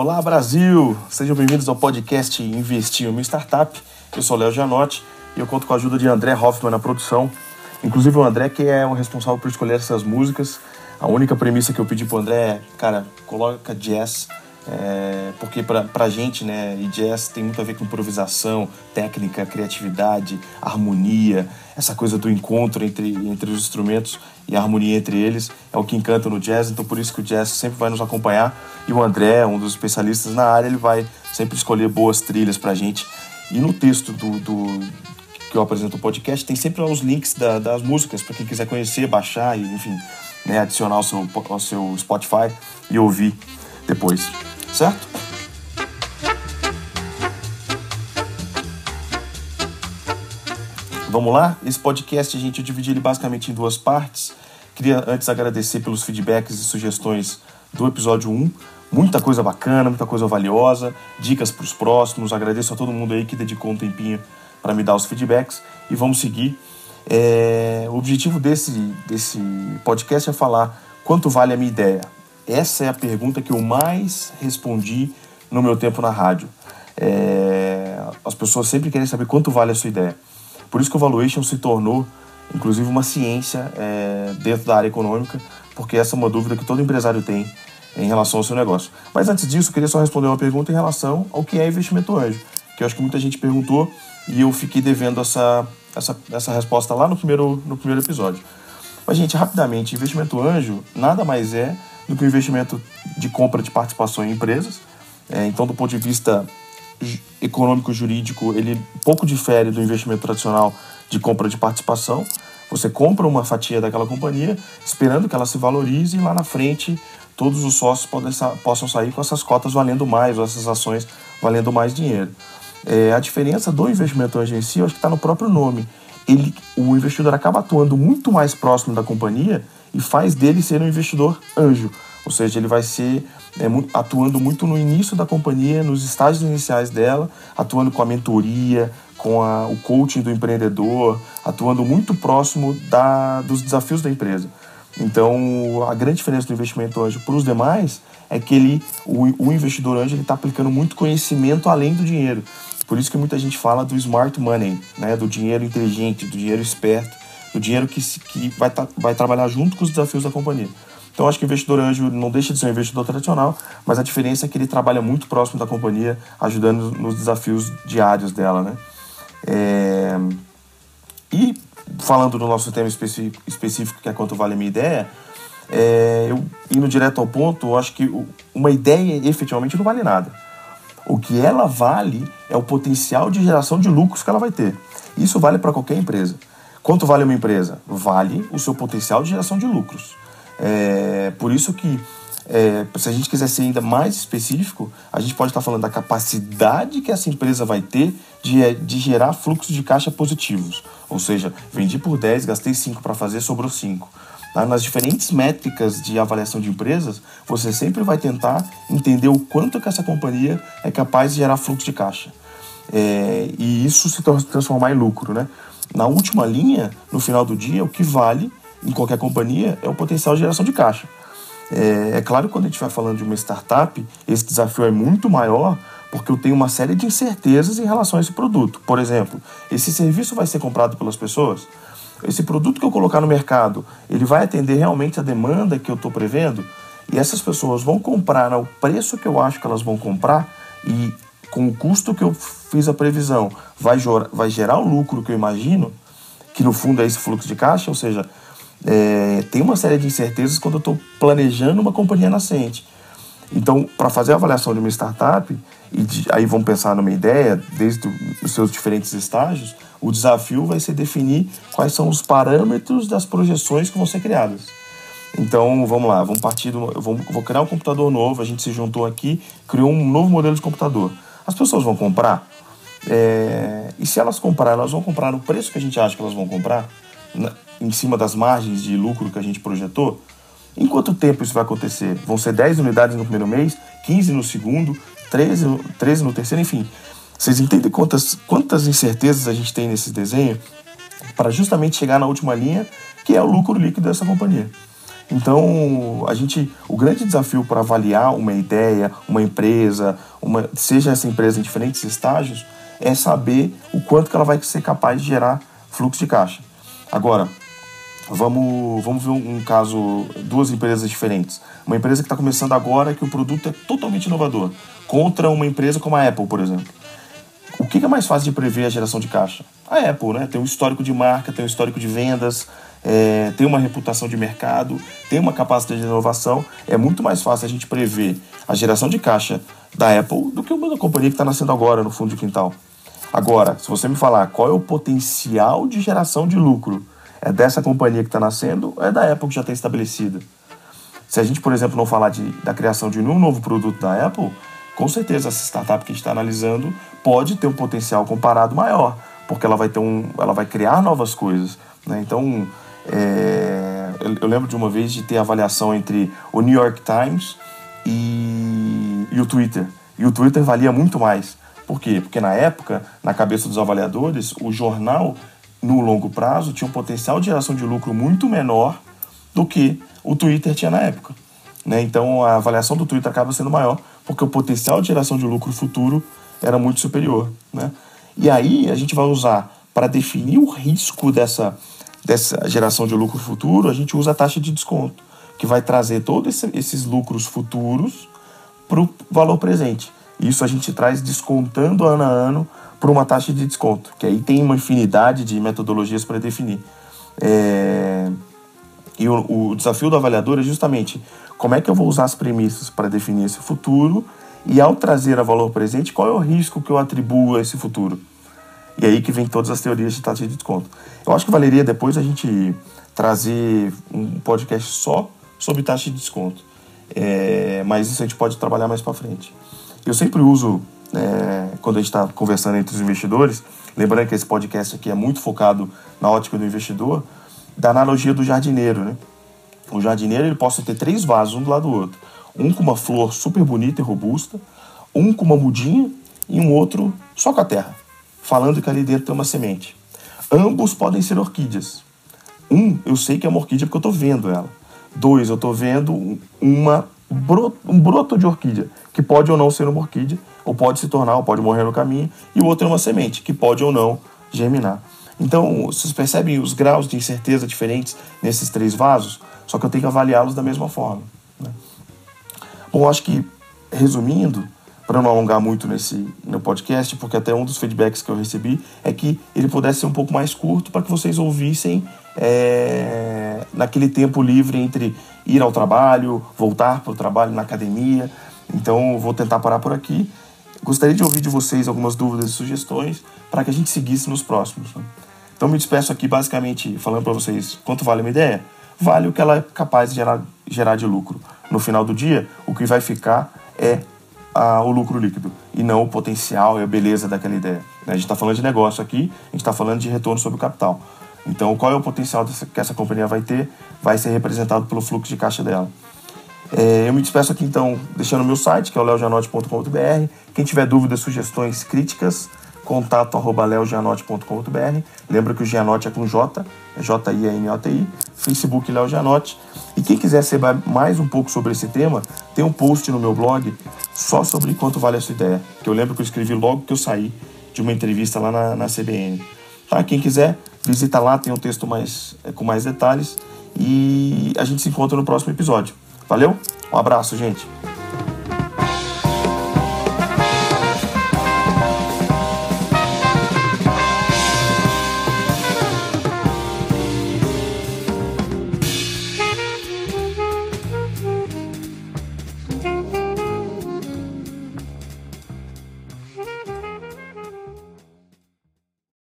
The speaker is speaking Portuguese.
Olá Brasil! Sejam bem-vindos ao podcast Investir em uma Startup. Eu sou Léo Gianotti e eu conto com a ajuda de André Hoffman na produção. Inclusive o André que é o responsável por escolher essas músicas. A única premissa que eu pedi pro André é, cara, coloca jazz é, porque pra, pra gente, né, e jazz tem muito a ver com improvisação, técnica, criatividade, harmonia, essa coisa do encontro entre, entre os instrumentos e a harmonia entre eles é o que encanta no jazz, então por isso que o jazz sempre vai nos acompanhar e o André, um dos especialistas na área, ele vai sempre escolher boas trilhas pra gente. E no texto do, do que eu apresento o podcast, tem sempre os links da, das músicas para quem quiser conhecer, baixar e, enfim, né, adicionar ao seu, ao seu Spotify e ouvir depois certo? Vamos lá? Esse podcast gente dividiu ele basicamente em duas partes. Queria antes agradecer pelos feedbacks e sugestões do episódio 1. Muita coisa bacana, muita coisa valiosa, dicas para os próximos. Agradeço a todo mundo aí que dedicou um tempinho para me dar os feedbacks e vamos seguir. É... O objetivo desse, desse podcast é falar quanto vale a minha ideia, essa é a pergunta que eu mais respondi no meu tempo na rádio. É, as pessoas sempre querem saber quanto vale a sua ideia. Por isso que o valuation se tornou, inclusive, uma ciência é, dentro da área econômica, porque essa é uma dúvida que todo empresário tem em relação ao seu negócio. Mas antes disso, eu queria só responder uma pergunta em relação ao que é investimento anjo, que eu acho que muita gente perguntou e eu fiquei devendo essa, essa, essa resposta lá no primeiro, no primeiro episódio. Mas, gente, rapidamente, investimento anjo nada mais é do que o investimento de compra de participação em empresas. É, então, do ponto de vista econômico jurídico, ele pouco difere do investimento tradicional de compra de participação. Você compra uma fatia daquela companhia, esperando que ela se valorize e lá na frente todos os sócios podem, possam sair com essas cotas valendo mais, ou essas ações valendo mais dinheiro. É, a diferença do investimento anjo em si, eu acho que está no próprio nome. Ele, o investidor acaba atuando muito mais próximo da companhia e faz dele ser um investidor anjo. Ou seja, ele vai ser é, atuando muito no início da companhia, nos estágios iniciais dela, atuando com a mentoria, com a, o coaching do empreendedor, atuando muito próximo da, dos desafios da empresa. Então, a grande diferença do investimento anjo para os demais é que ele, o, o investidor anjo está aplicando muito conhecimento além do dinheiro. Por isso que muita gente fala do smart money, né, do dinheiro inteligente, do dinheiro esperto do dinheiro que, que vai, tá, vai trabalhar junto com os desafios da companhia. Então, acho que o investidor anjo não deixa de ser um investidor tradicional, mas a diferença é que ele trabalha muito próximo da companhia, ajudando nos desafios diários dela, né? É... E falando do nosso tema específico, que é quanto vale a minha ideia, é, eu indo direto ao ponto, eu acho que uma ideia efetivamente não vale nada. O que ela vale é o potencial de geração de lucros que ela vai ter. Isso vale para qualquer empresa. Quanto vale uma empresa? Vale o seu potencial de geração de lucros. É, por isso que, é, se a gente quiser ser ainda mais específico, a gente pode estar falando da capacidade que essa empresa vai ter de, de gerar fluxos de caixa positivos. Ou seja, vendi por 10, gastei 5 para fazer, sobrou 5. Tá? Nas diferentes métricas de avaliação de empresas, você sempre vai tentar entender o quanto que essa companhia é capaz de gerar fluxo de caixa. É, e isso se transformar em lucro, né? Na última linha, no final do dia, o que vale em qualquer companhia é o potencial de geração de caixa. É, é claro que quando a gente vai falando de uma startup, esse desafio é muito maior porque eu tenho uma série de incertezas em relação a esse produto. Por exemplo, esse serviço vai ser comprado pelas pessoas? Esse produto que eu colocar no mercado, ele vai atender realmente a demanda que eu estou prevendo? E essas pessoas vão comprar ao preço que eu acho que elas vão comprar e com o custo que eu fiz a previsão, vai, vai gerar o lucro que eu imagino, que no fundo é esse fluxo de caixa, ou seja, é, tem uma série de incertezas quando eu estou planejando uma companhia nascente. Então, para fazer a avaliação de uma startup, e de, aí vamos pensar numa ideia, desde os seus diferentes estágios, o desafio vai ser definir quais são os parâmetros das projeções que vão ser criadas. Então, vamos lá, vamos partir do, eu vou, criar um computador novo, a gente se juntou aqui, criou um novo modelo de computador. As pessoas vão comprar? É, e se elas comprarem, elas vão comprar no preço que a gente acha que elas vão comprar, na, em cima das margens de lucro que a gente projetou? Em quanto tempo isso vai acontecer? Vão ser 10 unidades no primeiro mês, 15 no segundo, 13, 13 no terceiro, enfim. Vocês entendem quantas, quantas incertezas a gente tem nesse desenho para justamente chegar na última linha, que é o lucro líquido dessa companhia. Então, a gente, o grande desafio para avaliar uma ideia, uma empresa, uma, seja essa empresa em diferentes estágios, é saber o quanto que ela vai ser capaz de gerar fluxo de caixa. Agora, vamos, vamos ver um, caso, duas empresas diferentes. Uma empresa que está começando agora que o produto é totalmente inovador, contra uma empresa como a Apple, por exemplo. O que é mais fácil de prever a geração de caixa? A Apple, né? Tem um histórico de marca, tem um histórico de vendas, é, tem uma reputação de mercado, tem uma capacidade de inovação. É muito mais fácil a gente prever a geração de caixa da Apple do que uma companhia que está nascendo agora no fundo de quintal. Agora, se você me falar qual é o potencial de geração de lucro é dessa companhia que está nascendo, é da Apple que já está estabelecida. Se a gente, por exemplo, não falar de, da criação de um novo produto da Apple, com certeza essa startup que a gente está analisando pode ter um potencial comparado maior, porque ela vai ter um, ela vai criar novas coisas. Né? Então, é, eu, eu, lembro de uma vez de ter avaliação entre o New York Times e, e o Twitter. E o Twitter valia muito mais. Por quê? Porque na época, na cabeça dos avaliadores, o jornal, no longo prazo, tinha um potencial de geração de lucro muito menor do que o Twitter tinha na época. Né? Então a avaliação do Twitter acaba sendo maior, porque o potencial de geração de lucro futuro era muito superior. Né? E aí a gente vai usar para definir o risco dessa, dessa geração de lucro futuro, a gente usa a taxa de desconto, que vai trazer todos esses lucros futuros para o valor presente. Isso a gente traz descontando ano a ano por uma taxa de desconto, que aí tem uma infinidade de metodologias para definir. É... E o, o, desafio do avaliador é justamente como é que eu vou usar as premissas para definir esse futuro e ao trazer a valor presente, qual é o risco que eu atribuo a esse futuro. E aí que vem todas as teorias de taxa de desconto. Eu acho que valeria depois a gente trazer um podcast só sobre taxa de desconto. É... Mas isso a gente pode trabalhar mais para frente. Eu sempre uso, é, quando a gente está conversando entre os investidores, lembrando que esse podcast aqui é muito focado na ótica do investidor, da analogia do jardineiro, né? O jardineiro ele pode ter três vasos um do lado do outro. Um com uma flor super bonita e robusta, um com uma mudinha e um outro só com a terra, falando que ali dentro tem uma semente. Ambos podem ser orquídeas. Um, eu sei que é uma orquídea porque eu estou vendo ela. Dois, eu estou vendo uma broto, um broto de orquídea, que pode ou não ser uma orquídea, ou pode se tornar, ou pode morrer no caminho, e o outro é uma semente, que pode ou não germinar. Então, vocês percebem os graus de incerteza diferentes nesses três vasos, só que eu tenho que avaliá-los da mesma forma. Né? Bom, acho que, resumindo, para não alongar muito nesse no podcast, porque até um dos feedbacks que eu recebi é que ele pudesse ser um pouco mais curto para que vocês ouvissem é, naquele tempo livre entre ir ao trabalho, voltar para o trabalho na academia. Então, vou tentar parar por aqui. Gostaria de ouvir de vocês algumas dúvidas e sugestões para que a gente seguisse nos próximos. Né? Então, me despeço aqui basicamente falando para vocês quanto vale uma ideia. Vale o que ela é capaz de gerar, gerar de lucro. No final do dia, o que vai ficar é a, o lucro líquido e não o potencial e a beleza daquela ideia. A gente está falando de negócio aqui, a gente está falando de retorno sobre o capital. Então, qual é o potencial que essa companhia vai ter? Vai ser representado pelo fluxo de caixa dela. É, eu me despeço aqui então, deixando o meu site, que é o leojanote.com.br. Quem tiver dúvidas, sugestões, críticas, contato arroba leojanote.com.br. Lembra que o Gianote é com J, é J-I-N-O-T-I. Facebook Léo Gianote. E quem quiser saber mais um pouco sobre esse tema, tem um post no meu blog só sobre quanto vale a sua ideia. Que eu lembro que eu escrevi logo que eu saí de uma entrevista lá na, na CBN. Tá? Quem quiser, visita lá, tem um texto mais, com mais detalhes. E a gente se encontra no próximo episódio. Valeu? Um abraço, gente.